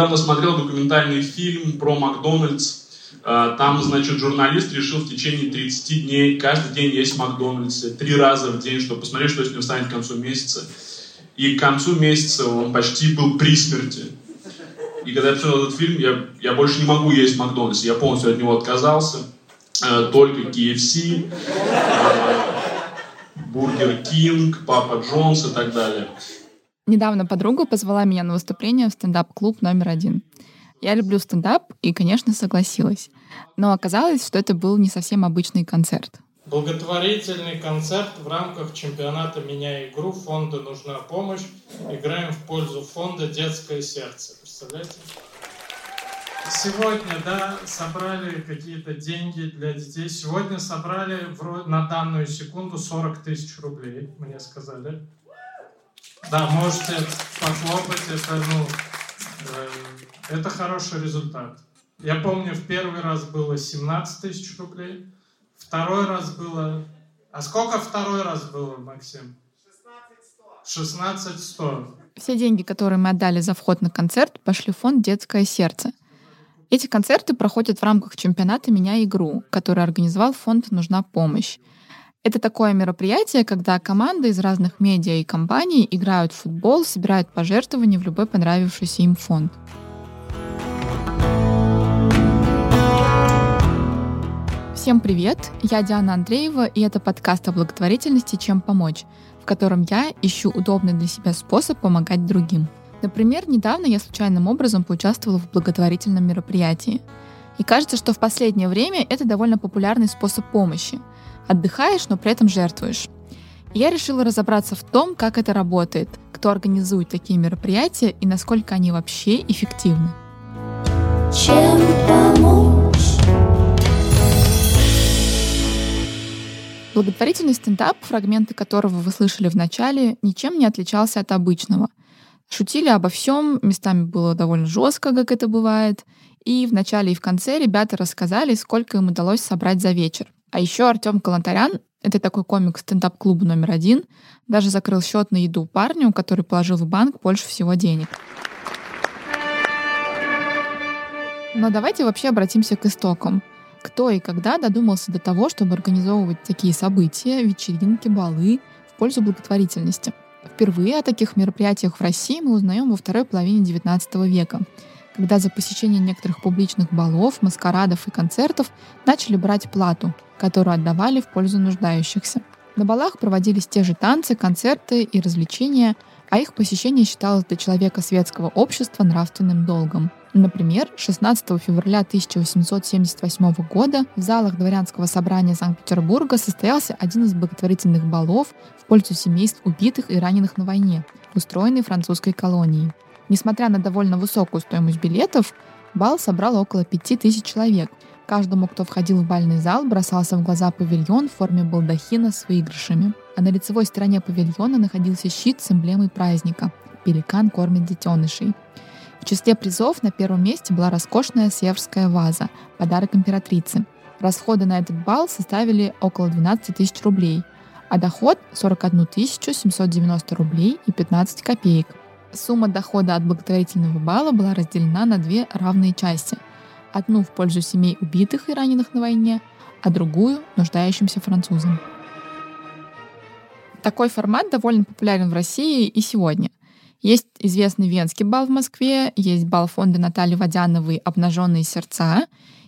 Недавно смотрел документальный фильм про Макдональдс. Э, там, значит, журналист решил в течение 30 дней каждый день есть в Макдональдсе, три раза в день, чтобы посмотреть, что с ним станет к концу месяца. И к концу месяца он почти был при смерти. И когда я посмотрел этот фильм, я, я больше не могу есть в Макдональдсе. Я полностью от него отказался. Э, только KFC, Burger King, Papa John's и так далее. Недавно подруга позвала меня на выступление в стендап-клуб номер один. Я люблю стендап и, конечно, согласилась. Но оказалось, что это был не совсем обычный концерт. Благотворительный концерт в рамках чемпионата «Меня игру» фонда «Нужна помощь». Играем в пользу фонда «Детское сердце». Представляете? Сегодня, да, собрали какие-то деньги для детей. Сегодня собрали на данную секунду 40 тысяч рублей, мне сказали. Да, можете похлопать, это, ну, э, это хороший результат. Я помню, в первый раз было 17 тысяч рублей, второй раз было... А сколько второй раз было, Максим? 16 100. Все деньги, которые мы отдали за вход на концерт, пошли в фонд «Детское сердце». Эти концерты проходят в рамках чемпионата «Меня игру», который организовал фонд «Нужна помощь». Это такое мероприятие, когда команды из разных медиа и компаний играют в футбол, собирают пожертвования в любой понравившийся им фонд. Всем привет! Я Диана Андреева, и это подкаст о благотворительности «Чем помочь», в котором я ищу удобный для себя способ помогать другим. Например, недавно я случайным образом поучаствовала в благотворительном мероприятии. И кажется, что в последнее время это довольно популярный способ помощи. Отдыхаешь, но при этом жертвуешь. Я решила разобраться в том, как это работает, кто организует такие мероприятия и насколько они вообще эффективны. Чем помочь? Благотворительный стендап, фрагменты которого вы слышали в начале, ничем не отличался от обычного. Шутили обо всем, местами было довольно жестко, как это бывает. И в начале и в конце ребята рассказали, сколько им удалось собрать за вечер. А еще Артем Калантарян, это такой комик стендап-клуба номер один, даже закрыл счет на еду парню, который положил в банк больше всего денег. Но давайте вообще обратимся к истокам. Кто и когда додумался до того, чтобы организовывать такие события, вечеринки, балы в пользу благотворительности? Впервые о таких мероприятиях в России мы узнаем во второй половине XIX века, когда за посещение некоторых публичных балов, маскарадов и концертов начали брать плату, которую отдавали в пользу нуждающихся. На балах проводились те же танцы, концерты и развлечения, а их посещение считалось для человека светского общества нравственным долгом. Например, 16 февраля 1878 года в залах дворянского собрания Санкт-Петербурга состоялся один из благотворительных балов в пользу семейств убитых и раненых на войне, устроенный французской колонией. Несмотря на довольно высокую стоимость билетов, бал собрал около 5000 человек. Каждому, кто входил в бальный зал, бросался в глаза павильон в форме балдахина с выигрышами. А на лицевой стороне павильона находился щит с эмблемой праздника – «Пеликан кормит детенышей». В числе призов на первом месте была роскошная северская ваза, подарок императрицы. Расходы на этот бал составили около 12 тысяч рублей, а доход — 41 790 рублей и 15 копеек. Сумма дохода от благотворительного бала была разделена на две равные части. Одну в пользу семей убитых и раненых на войне, а другую — нуждающимся французам. Такой формат довольно популярен в России и сегодня. Есть известный Венский бал в Москве, есть бал фонда Натальи Водяновой «Обнаженные сердца»,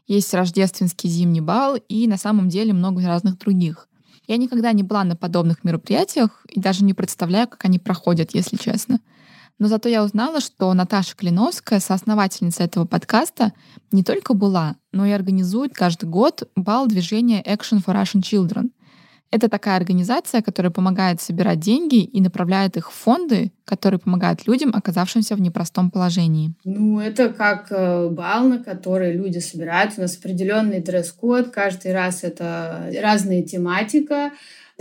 есть рождественский зимний бал и на самом деле много разных других. Я никогда не была на подобных мероприятиях и даже не представляю, как они проходят, если честно. Но зато я узнала, что Наташа Клиновская, соосновательница этого подкаста, не только была, но и организует каждый год бал движения Action for Russian Children — это такая организация, которая помогает собирать деньги и направляет их в фонды, которые помогают людям, оказавшимся в непростом положении. Ну, это как э, бал, на который люди собираются. У нас определенный дресс-код. Каждый раз это разная тематика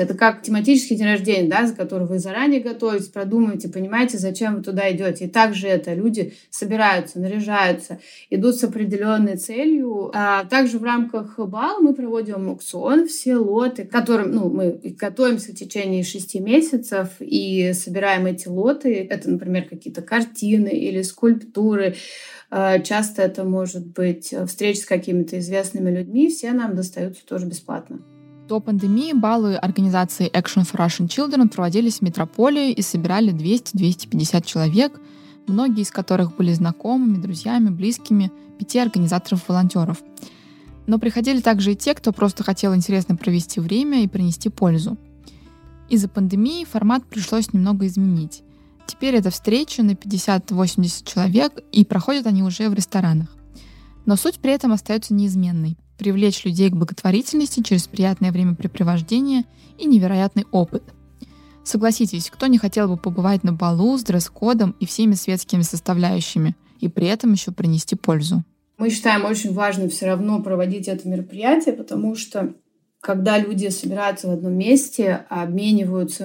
Это как тематический день рождения, да, за который вы заранее готовитесь, продумываете, понимаете, зачем вы туда идете. И также это люди собираются, наряжаются, идут с определенной целью. А также в рамках бала мы проводим аукцион, все лоты, которым ну, мы готовимся в течение шести месяцев и собираем эти лоты. Это, например, какие-то картины или скульптуры. А, часто это может быть встреча с какими-то известными людьми. Все нам достаются тоже бесплатно. До пандемии баллы организации Action for Russian Children проводились в метрополии и собирали 200-250 человек, многие из которых были знакомыми, друзьями, близкими пяти организаторов-волонтеров. Но приходили также и те, кто просто хотел интересно провести время и принести пользу. Из-за пандемии формат пришлось немного изменить. Теперь это встречи на 50-80 человек, и проходят они уже в ресторанах. Но суть при этом остается неизменной привлечь людей к благотворительности через приятное времяпрепровождение и невероятный опыт. Согласитесь, кто не хотел бы побывать на балу с дресс-кодом и всеми светскими составляющими, и при этом еще принести пользу? Мы считаем очень важным все равно проводить это мероприятие, потому что когда люди собираются в одном месте, обмениваются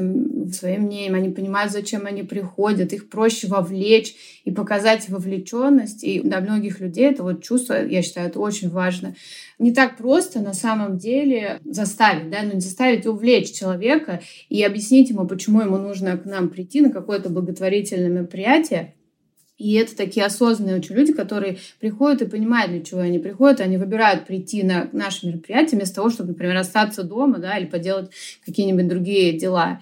своим мнением, они понимают, зачем они приходят, их проще вовлечь и показать вовлеченность. И для многих людей это вот чувство, я считаю, это очень важно. Не так просто на самом деле заставить, да, но не заставить увлечь человека и объяснить ему, почему ему нужно к нам прийти на какое-то благотворительное мероприятие, и это такие осознанные очень люди, которые приходят и понимают, для чего они приходят. Они выбирают прийти на наше мероприятие вместо того, чтобы, например, остаться дома да, или поделать какие-нибудь другие дела.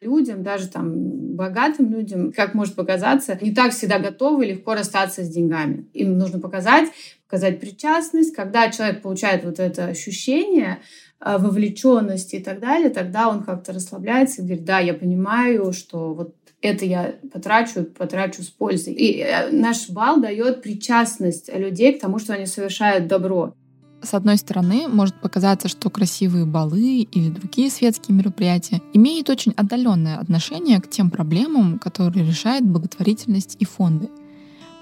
Людям, даже там богатым людям, как может показаться, не так всегда готовы легко расстаться с деньгами. Им нужно показать, показать причастность. Когда человек получает вот это ощущение, э, вовлеченности и так далее, тогда он как-то расслабляется и говорит, да, я понимаю, что вот это я потрачу, потрачу с пользой. И э, наш бал дает причастность людей к тому, что они совершают добро. С одной стороны, может показаться, что красивые балы или другие светские мероприятия имеют очень отдаленное отношение к тем проблемам, которые решает благотворительность и фонды.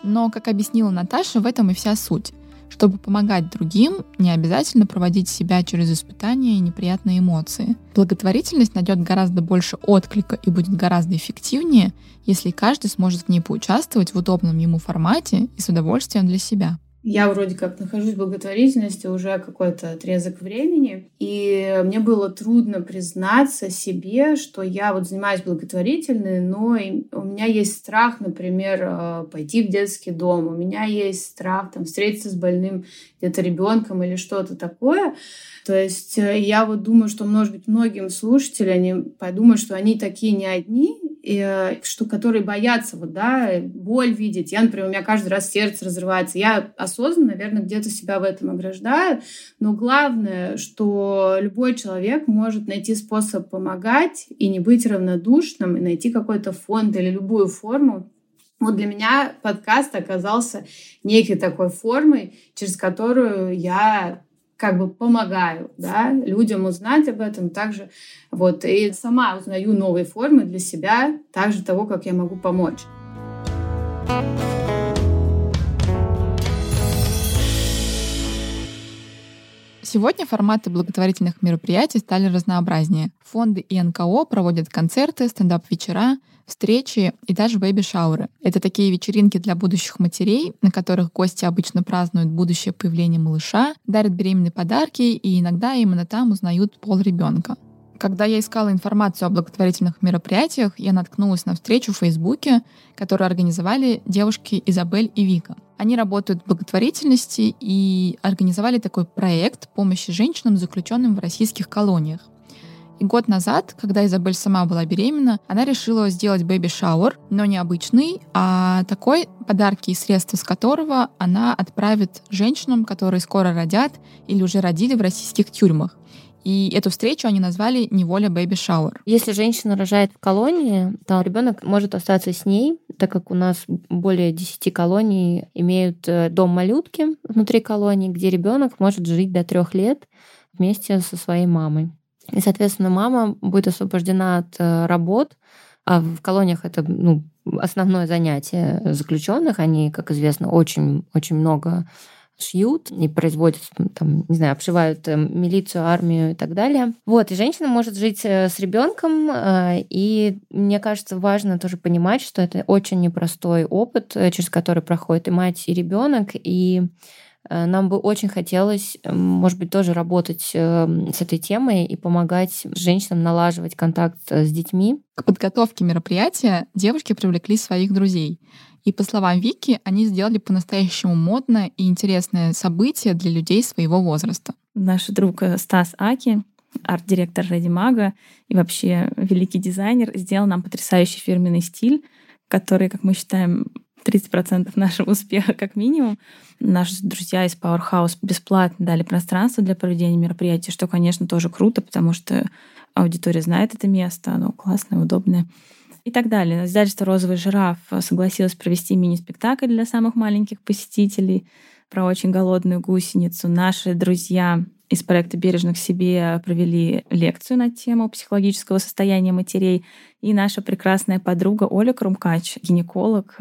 Но, как объяснила Наташа, в этом и вся суть. Чтобы помогать другим, не обязательно проводить себя через испытания и неприятные эмоции. Благотворительность найдет гораздо больше отклика и будет гораздо эффективнее, если каждый сможет в ней поучаствовать в удобном ему формате и с удовольствием для себя я вроде как нахожусь в благотворительности уже какой-то отрезок времени, и мне было трудно признаться себе, что я вот занимаюсь благотворительной, но у меня есть страх, например, э, пойти в детский дом, у меня есть страх там встретиться с больным где-то ребенком или что-то такое. То есть э, я вот думаю, что, может быть, многим слушателям они подумают, что они такие не одни, и, э, что, которые боятся вот, да, боль видеть. Я, например, у меня каждый раз сердце разрывается. Я осознанно, наверное, где-то себя в этом ограждаю. Но главное, что любой человек может найти способ помогать и не быть равнодушным, и найти какой-то фонд или любую форму, вот для меня подкаст оказался некой такой формой, через которую я как бы помогаю да, людям узнать об этом также. Вот, и сама узнаю новые формы для себя, также того, как я могу помочь. Сегодня форматы благотворительных мероприятий стали разнообразнее. Фонды и НКО проводят концерты, стендап-вечера, встречи и даже бэйби-шауры. Это такие вечеринки для будущих матерей, на которых гости обычно празднуют будущее появление малыша, дарят беременные подарки и иногда именно там узнают пол ребенка. Когда я искала информацию о благотворительных мероприятиях, я наткнулась на встречу в Фейсбуке, которую организовали девушки Изабель и Вика. Они работают в благотворительности и организовали такой проект помощи женщинам, заключенным в российских колониях. И год назад, когда Изабель сама была беременна, она решила сделать baby shower, но не обычный, а такой, подарки и средства с которого она отправит женщинам, которые скоро родят или уже родили в российских тюрьмах. И эту встречу они назвали «Неволя Baby Shower». Если женщина рожает в колонии, то ребенок может остаться с ней, так как у нас более 10 колоний имеют э, дом малютки внутри колонии, где ребенок может жить до трех лет вместе со своей мамой. И, соответственно, мама будет освобождена от э, работ, а в колониях это ну, основное занятие заключенных. Они, как известно, очень, очень много шьют и производят, там, не знаю, обшивают э, милицию, армию и так далее. Вот, и женщина может жить э, с ребенком, э, и мне кажется, важно тоже понимать, что это очень непростой опыт, через который проходит и мать, и ребенок, и нам бы очень хотелось, может быть, тоже работать с этой темой и помогать женщинам налаживать контакт с детьми. К подготовке мероприятия девушки привлекли своих друзей. И по словам Вики, они сделали по-настоящему модное и интересное событие для людей своего возраста. Наш друг э, Стас Аки, арт-директор Реди Мага и вообще великий дизайнер, сделал нам потрясающий фирменный стиль, который, как мы считаем, 30% нашего успеха как минимум. Наши друзья из Powerhouse бесплатно дали пространство для проведения мероприятия, что, конечно, тоже круто, потому что аудитория знает это место, оно классное, удобное и так далее. Издательство «Розовый жираф» согласилось провести мини-спектакль для самых маленьких посетителей про очень голодную гусеницу. Наши друзья из проекта «Бережно к себе» провели лекцию на тему психологического состояния матерей. И наша прекрасная подруга Оля Крумкач, гинеколог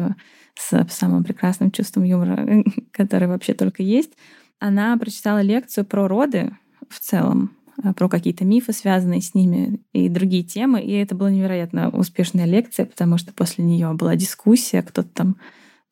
с самым прекрасным чувством юмора, который вообще только есть, она прочитала лекцию про роды в целом, Э, про какие-то мифы, связанные с ними, и другие темы. И это была невероятно успешная лекция, потому что после нее была дискуссия, кто-то там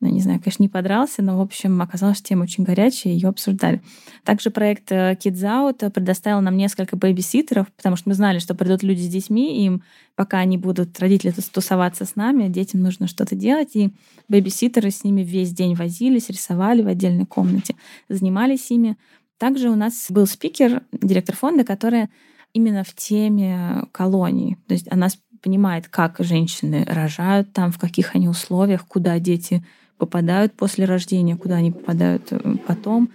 ну, не знаю, конечно, не подрался, но, в общем, оказалось, что тема очень горячая, ее обсуждали. Также проект э, Kids Out предоставил нам несколько бэйбиситеров, потому что мы знали, что придут люди с детьми, и им, пока они будут, родители тусоваться с нами, детям нужно что-то делать, и бэйбиситеры с ними весь день возились, рисовали в отдельной комнате, занимались ими. Также у нас был спикер, директор фонда, которая именно в теме колоний. То есть она понимает, как женщины рожают там, в каких они условиях, куда дети попадают после рождения, куда они попадают э, потом.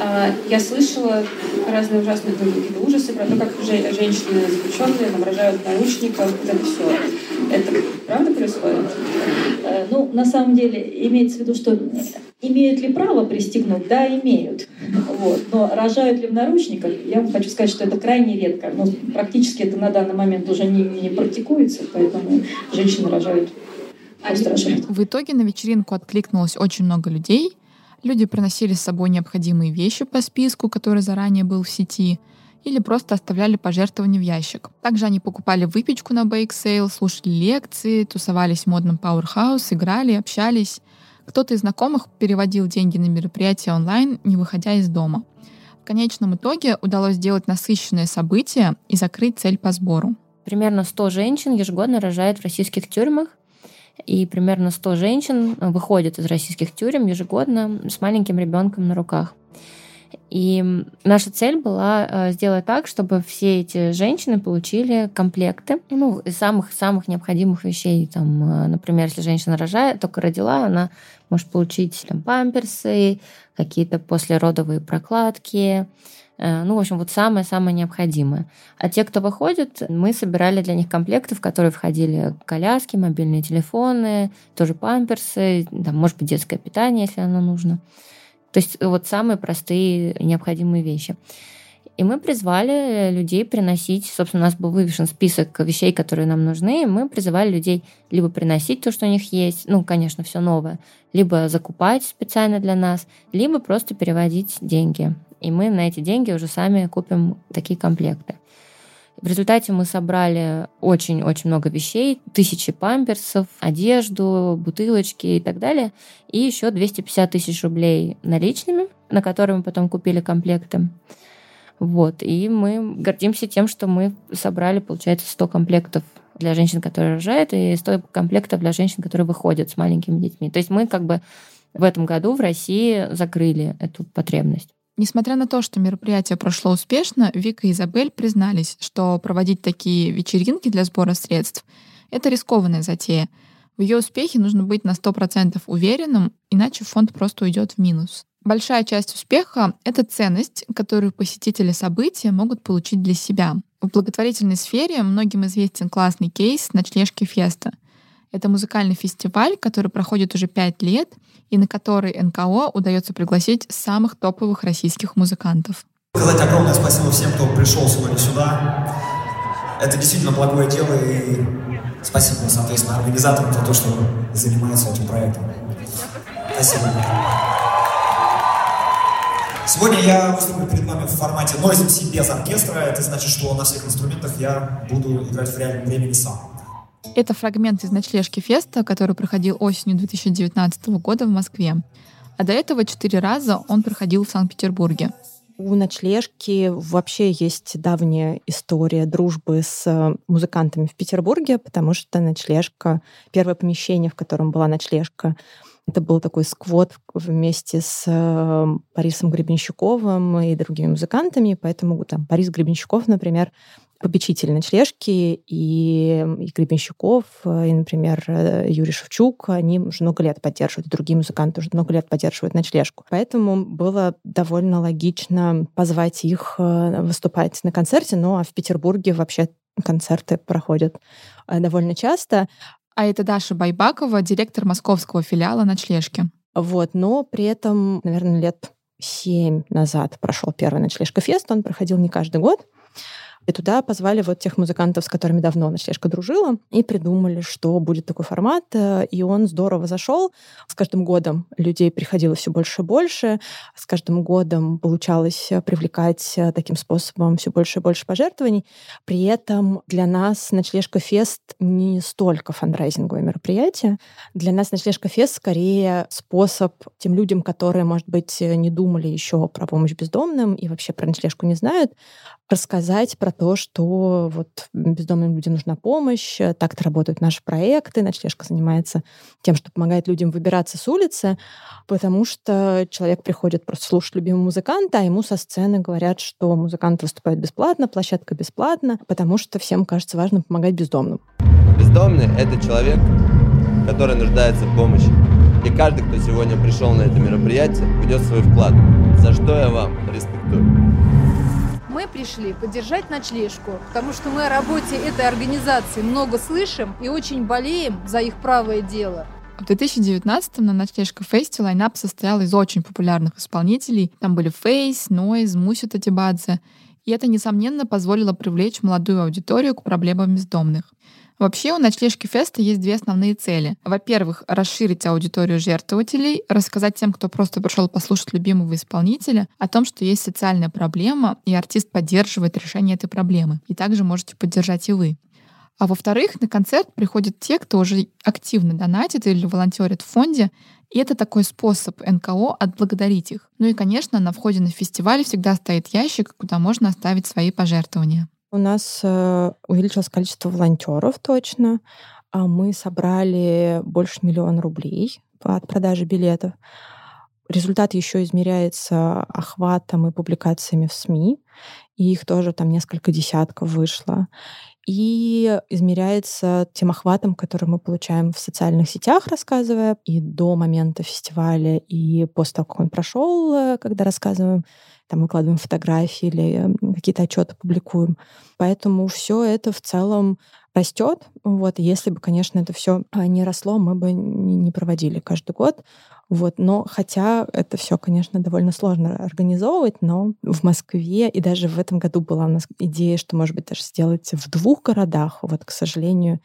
А, я слышала разные ужасные какие-то ужасы про то, как женщины заключенные нам рожают наушников, это все. Это правда происходит? Э, ну, на самом деле, имеется в виду, что Имеют ли право пристегнуть? Да, имеют. Вот. Но рожают ли в наручниках? Я вам хочу сказать, что это крайне редко. Но практически это на данный момент уже не, не практикуется, поэтому женщины рожают. В итоге на вечеринку откликнулось очень много людей. Люди приносили с собой необходимые вещи по списку, который заранее был в сети, или просто оставляли пожертвования в ящик. Также они покупали выпечку на bake sale, слушали лекции, тусовались в модном Powerhouse, играли, общались. Кто-то из знакомых переводил деньги на мероприятия онлайн, не выходя из дома. В конечном итоге удалось сделать насыщенное событие и закрыть цель по сбору. Примерно 100 женщин ежегодно рожают в российских тюрьмах, и примерно 100 женщин выходят из российских тюрем ежегодно с маленьким ребенком на руках. И наша цель была э, сделать так, чтобы все эти женщины получили комплекты ну, самых-самых необходимых вещей. Там, э, например, если женщина рожает, только родила, она может получить там, памперсы, какие-то послеродовые прокладки, э, ну, в общем, вот самое-самое необходимое. А те, кто выходит, мы собирали для них комплекты, в которые входили коляски, мобильные телефоны, тоже памперсы, там, может быть, детское питание, если оно нужно. То есть вот самые простые необходимые вещи. И мы призвали людей приносить, собственно, у нас был вывешен список вещей, которые нам нужны, и мы призывали людей либо приносить то, что у них есть, ну, конечно, все новое, либо закупать специально для нас, либо просто переводить деньги. И мы на эти деньги уже сами купим такие комплекты. В результате мы собрали очень-очень много вещей, тысячи памперсов, одежду, бутылочки и так далее, и еще 250 тысяч рублей наличными, на которые мы потом купили комплекты. Вот. И мы гордимся тем, что мы собрали, получается, 100 комплектов для женщин, которые рожают, и 100 комплектов для женщин, которые выходят с маленькими детьми. То есть мы как бы в этом году в России закрыли эту потребность. Несмотря на то, что мероприятие прошло успешно, Вика и Изабель признались, что проводить такие вечеринки для сбора средств — это рискованная затея. В ее успехе нужно быть на 100% уверенным, иначе фонд просто уйдет в минус. Большая часть успеха — это ценность, которую посетители события могут получить для себя. В благотворительной сфере многим известен классный кейс ночлежки Феста — это музыкальный фестиваль, который проходит уже пять лет, и на который НКО удается пригласить самых топовых российских музыкантов. Сказать огромное спасибо всем, кто пришел сегодня сюда. Это действительно благое дело, и спасибо, соответственно, организаторам за то, что занимаются этим проектом. Спасибо. Сегодня я выступлю перед вами в формате Noise MC без оркестра. Это значит, что на всех инструментах я буду играть в реальном времени сам. Это фрагмент из ночлежки феста, который проходил осенью 2019 года в Москве. А до этого четыре раза он проходил в Санкт-Петербурге. У ночлежки вообще есть давняя история дружбы с музыкантами в Петербурге, потому что ночлежка, первое помещение, в котором была ночлежка, это был такой сквот вместе с э, Борисом Гребенщиковым и другими музыкантами, поэтому там Борис Гребенщиков, например, попечитель ночлежки, и, и Гребенщиков, и, например, э, Юрий Шевчук, они уже много лет поддерживают, другие музыканты уже много лет поддерживают ночлежку. Поэтому было довольно логично позвать их э, выступать на концерте, ну а в Петербурге вообще концерты проходят довольно часто. А это Даша Байбакова, директор московского филиала «Ночлежки». Вот, но при этом, наверное, лет семь назад прошел первый «Ночлежка фест». Он проходил не каждый год. И туда позвали вот тех музыкантов, с которыми давно ночлежка дружила, и придумали, что будет такой формат. Э, и он здорово зашел. С каждым годом людей приходило все больше и больше. С каждым годом получалось э, привлекать э, таким способом все больше и больше пожертвований. При этом для нас ночлежка фест не столько фандрайзинговое мероприятие. Для нас ночлежка фест скорее способ тем людям, которые, может быть, не думали еще про помощь бездомным и вообще про ночлежку не знают, рассказать про то, что вот бездомным людям нужна помощь, э, так-то работают наши проекты, ночлежка занимается тем, что помогает людям выбираться с улицы, потому что человек приходит просто слушать любимого музыканта, а ему со сцены говорят, что музыкант выступает бесплатно, площадка бесплатна, потому что всем кажется важным помогать бездомным. Бездомный — это человек, который нуждается в помощи. И каждый, кто сегодня пришел на это мероприятие, внес свой вклад, за что я вам респектую. Пришли поддержать ночлежку, потому что мы о работе этой организации много слышим и очень болеем за их правое дело. В 2019-м на ночлежка Фесте лайнап состоял из очень популярных исполнителей. Там были Фейс, Нойз, Муся Татибадзе. И это, несомненно, позволило привлечь молодую аудиторию к проблемам бездомных. Вообще у ночлежки феста есть две основные цели. Во-первых, расширить аудиторию жертвователей, рассказать тем, кто просто пришел послушать любимого исполнителя, о том, что есть социальная проблема, и артист поддерживает решение этой проблемы. И также можете поддержать и вы. А во-вторых, на концерт приходят те, кто уже активно донатит или волонтерит в фонде, и это такой способ НКО отблагодарить их. Ну и, конечно, на входе на фестиваль всегда стоит ящик, куда можно оставить свои пожертвования. У нас э, увеличилось количество волонтеров точно. А мы собрали больше миллиона рублей от продажи билетов. Результат еще измеряется охватом и публикациями в СМИ. И их тоже там несколько десятков вышло. И измеряется тем охватом, который мы получаем в социальных сетях, рассказывая и до момента фестиваля, и после того, как он прошел, э, когда рассказываем там выкладываем фотографии или какие-то отчеты публикуем. Поэтому все это в целом растет. Вот, если бы, конечно, это все а, не росло, мы бы не проводили каждый год. Вот, но хотя это все, конечно, довольно сложно организовывать, но в Москве и даже в этом году была у нас идея, что, может быть, даже сделать в двух городах. Вот, к сожалению,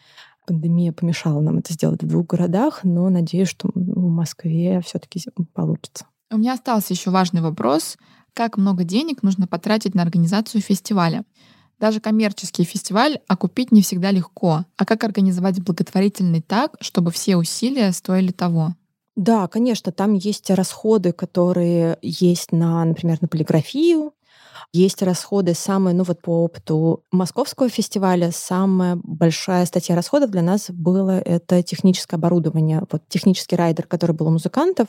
пандемия помешала нам это сделать в двух городах, но надеюсь, что в Москве все-таки получится. У меня остался еще важный вопрос как много денег нужно потратить на организацию фестиваля. Даже коммерческий фестиваль окупить не всегда легко. А как организовать благотворительный так, чтобы все усилия стоили того? Да, конечно, там есть расходы, которые есть на, например, на полиграфию, есть расходы самые, ну вот по опыту московского фестиваля, самая большая статья расходов для нас было это техническое оборудование. Вот технический райдер, который был у музыкантов,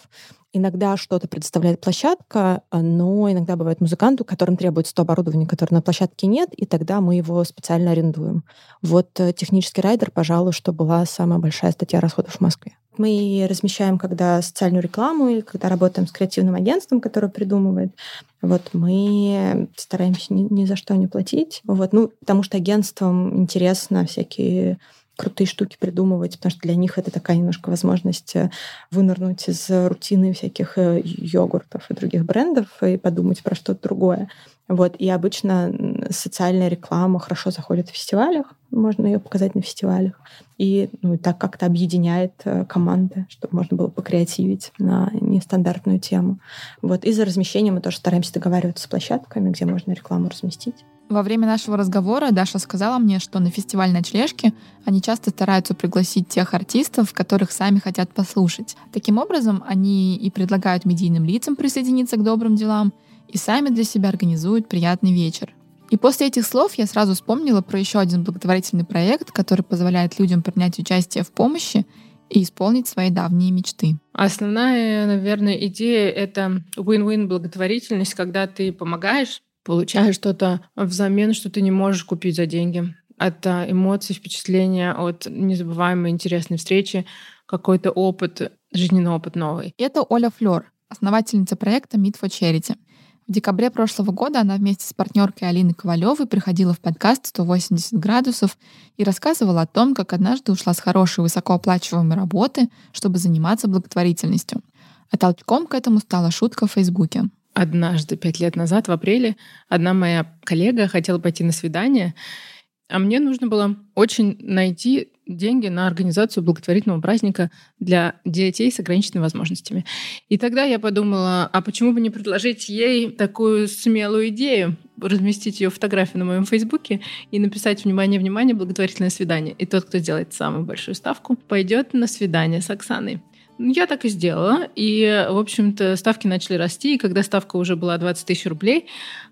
Иногда что-то предоставляет площадка, но иногда бывает музыканту, которым требуется то оборудование, которое на площадке нет, и тогда мы его специально арендуем. Вот э, технический райдер, пожалуй, что была самая большая статья расходов в Москве. Мы размещаем, когда социальную рекламу или когда работаем с креативным агентством, которое придумывает. Вот мы стараемся ни, ни за что не платить. Вот, ну, потому что агентствам интересно всякие крутые штуки придумывать, потому что для них это такая немножко возможность э, вынырнуть из рутины всяких э, йогуртов и других брендов и подумать про что-то другое. Вот, и обычно социальная реклама хорошо заходит в фестивалях, можно ее показать на фестивалях. И ну, так как-то объединяет э, команды, чтобы можно было покреативить на нестандартную тему. Вот. И за размещение мы тоже стараемся договариваться с площадками, где можно рекламу разместить. Во время нашего разговора Даша сказала мне, что на фестиваль ночлежки они часто стараются пригласить тех артистов, которых сами хотят послушать. Таким образом, они и предлагают медийным лицам присоединиться к добрым делам, и сами для себя организуют приятный вечер. И после этих слов я сразу вспомнила про еще один благотворительный проект, который позволяет людям принять участие в помощи и исполнить свои давние мечты. Основная, наверное, идея — это win-win благотворительность, когда ты помогаешь, получаешь что-то взамен, что ты не можешь купить за деньги. Это эмоции, впечатления от незабываемой интересной встречи, какой-то опыт, жизненный опыт новый. Это Оля Флёр, основательница проекта Meet for Charity — в декабре прошлого года она вместе с партнеркой Алиной Ковалевой приходила в подкаст «180 градусов» и рассказывала о том, как однажды ушла с хорошей высокооплачиваемой работы, чтобы заниматься благотворительностью. А толчком к этому стала шутка в Фейсбуке. Однажды, пять лет назад, в апреле, одна моя коллега хотела пойти на свидание, а мне нужно было очень найти деньги на организацию благотворительного праздника для детей с ограниченными возможностями. И тогда я подумала, а почему бы не предложить ей такую смелую идею, разместить ее фотографию на моем фейсбуке и написать «Внимание, внимание, благотворительное свидание». И тот, кто сделает самую большую ставку, пойдет на свидание с Оксаной. Я так и сделала. И, в общем-то, ставки начали расти. И когда ставка уже была 20 тысяч рублей,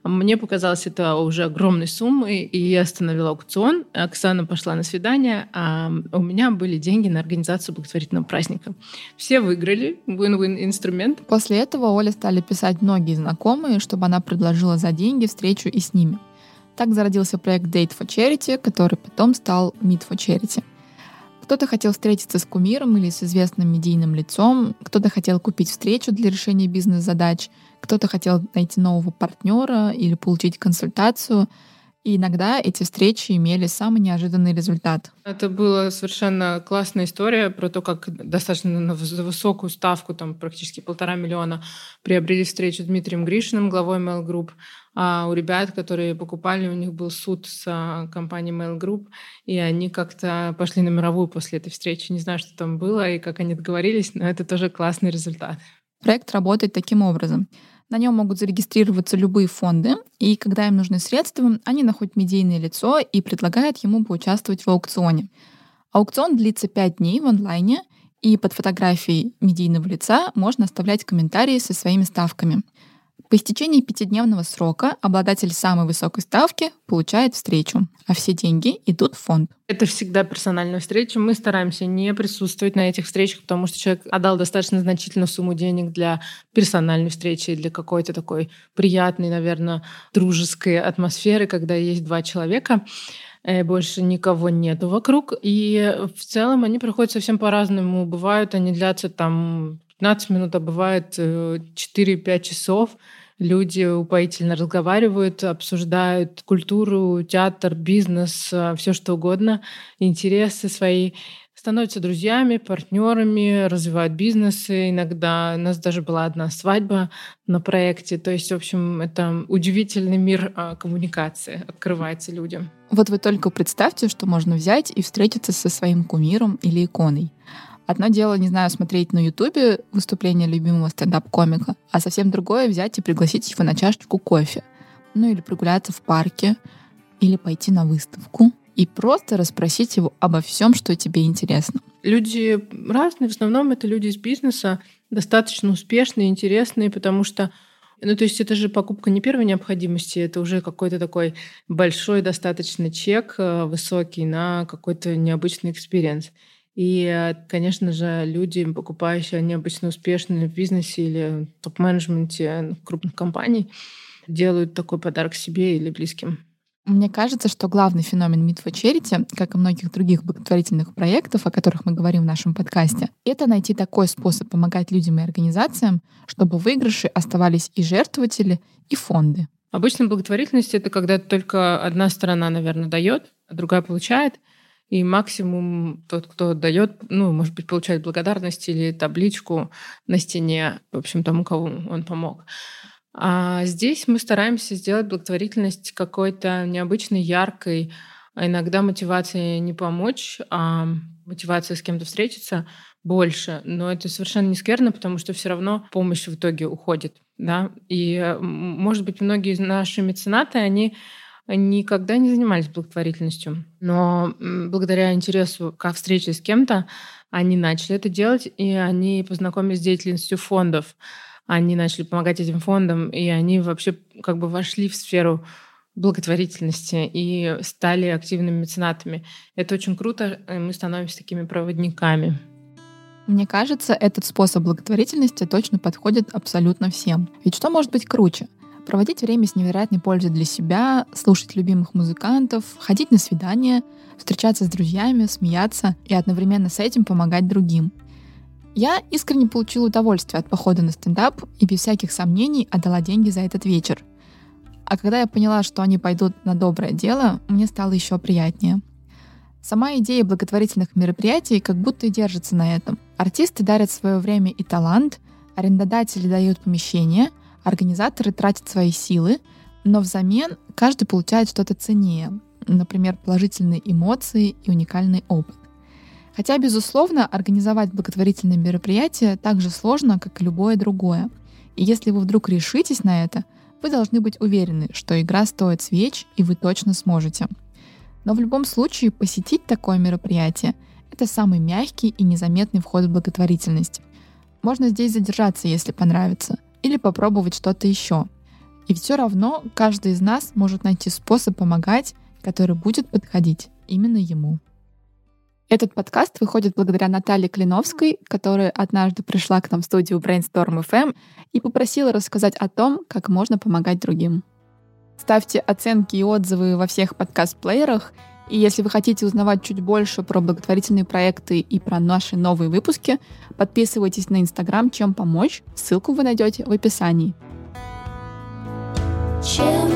мне показалось это уже огромной суммой. И я остановила аукцион. Оксана пошла на свидание, а у меня были деньги на организацию благотворительного праздника. Все выиграли. Win-win инструмент. После этого Оле стали писать многие знакомые, чтобы она предложила за деньги встречу и с ними. Так зародился проект Date for Charity, который потом стал Meet for Charity. Кто-то хотел встретиться с кумиром или с известным медийным лицом, кто-то хотел купить встречу для решения бизнес-задач, кто-то хотел найти нового партнера или получить консультацию. И иногда эти встречи имели самый неожиданный результат. Это была совершенно классная история про то, как достаточно на высокую ставку, там практически полтора миллиона, приобрели встречу с Дмитрием Гришиным, главой Mail Group, а у ребят, которые покупали, у них был суд с а, компанией Mail Group, и они как-то пошли на мировую после этой встречи. Не знаю, что там было и как они договорились, но это тоже классный результат. Проект работает таким образом. На нем могут зарегистрироваться любые фонды, и когда им нужны средства, они находят медийное лицо и предлагают ему поучаствовать в аукционе. Аукцион длится 5 дней в онлайне, и под фотографией медийного лица можно оставлять комментарии со своими ставками — по истечении пятидневного срока обладатель самой высокой ставки получает встречу, а все деньги идут в фонд. Это всегда персональная встреча. Мы стараемся не присутствовать на этих встречах, потому что человек отдал достаточно значительную сумму денег для персональной встречи, для какой-то такой приятной, наверное, дружеской атмосферы, когда есть два человека э, больше никого нету вокруг. И в целом они проходят совсем по-разному. Бывают они длятся там 15 минут, а бывает 4-5 э, часов люди упоительно разговаривают, обсуждают культуру, театр, бизнес, э, все что угодно, интересы свои, становятся друзьями, партнерами, развивают бизнесы. Иногда у нас даже была одна свадьба на проекте. То есть, в общем, это удивительный мир э, коммуникации открывается людям. Вот вы только представьте, что можно взять и встретиться со своим кумиром или иконой. Одно дело, не знаю, смотреть на Ютубе выступление любимого стендап-комика, а совсем другое взять и пригласить его на чашечку кофе. Ну или прогуляться в парке, или пойти на выставку и просто расспросить его обо всем, что тебе интересно. Люди разные, в основном это люди из бизнеса, достаточно успешные, интересные, потому что ну, то есть это же покупка не первой необходимости, это уже какой-то такой большой достаточно чек, э, высокий на какой-то необычный experience. И, э, конечно же, люди, покупающие, они обычно успешны в бизнесе или топ-менеджменте крупных компаний, делают такой подарок себе или близким. Мне кажется, что главный феномен Meet for Charity, как и многих других благотворительных проектов, о которых мы говорим в нашем подкасте, это найти такой способ помогать людям и организациям, чтобы в выигрыше оставались и жертвователи, и фонды. Обычно благотворительность — это когда только одна сторона, наверное, дает, а другая получает — и максимум тот, кто дает, ну, может быть, получает благодарность или табличку на стене, в общем, тому, кому он помог. А здесь мы стараемся сделать благотворительность какой-то необычной, яркой, а иногда мотивация не помочь, а мотивация с кем-то встретиться больше. Но это совершенно не скверно, потому что все равно помощь в итоге уходит. Да? И, может быть, многие наши меценаты, они никогда не занимались благотворительностью. Но благодаря интересу к встрече с кем-то, они начали это делать, и они познакомились с деятельностью фондов. Они начали помогать этим фондам, и они вообще как бы вошли в сферу благотворительности и стали активными меценатами. Это очень круто, мы становимся такими проводниками. Мне кажется, этот способ благотворительности точно подходит абсолютно всем. Ведь что может быть круче? Проводить время с невероятной пользой для себя, слушать любимых музыкантов, ходить на свидания, встречаться с друзьями, смеяться и одновременно с этим помогать другим. Я искренне получила удовольствие от похода на стендап и без всяких сомнений отдала деньги за этот вечер. А когда я поняла, что они пойдут на доброе дело, мне стало еще приятнее. Сама идея благотворительных мероприятий как будто и держится на этом. Артисты дарят свое время и талант, арендодатели дают помещение, организаторы тратят свои силы, но взамен каждый получает что-то ценнее, например, положительные эмоции и уникальный опыт. Хотя, безусловно, организовать благотворительное мероприятие так же сложно, как и любое другое. И если вы вдруг решитесь на это, вы должны быть уверены, что игра стоит свеч, и вы точно сможете. Но в любом случае посетить такое мероприятие — это самый мягкий и незаметный вход в благотворительность. Можно здесь задержаться, если понравится, или попробовать что-то еще. И все равно каждый из нас может найти способ помогать, который будет подходить именно ему. Этот подкаст выходит благодаря Наталье Клиновской, которая однажды пришла к нам в студию Brainstorm FM и попросила рассказать о том, как можно помогать другим. Ставьте оценки и отзывы во всех подкаст-плеерах. И если вы хотите узнавать чуть больше про благотворительные проекты и про наши новые выпуски, подписывайтесь на Инстаграм «Чем помочь». Ссылку вы найдете в описании. Чем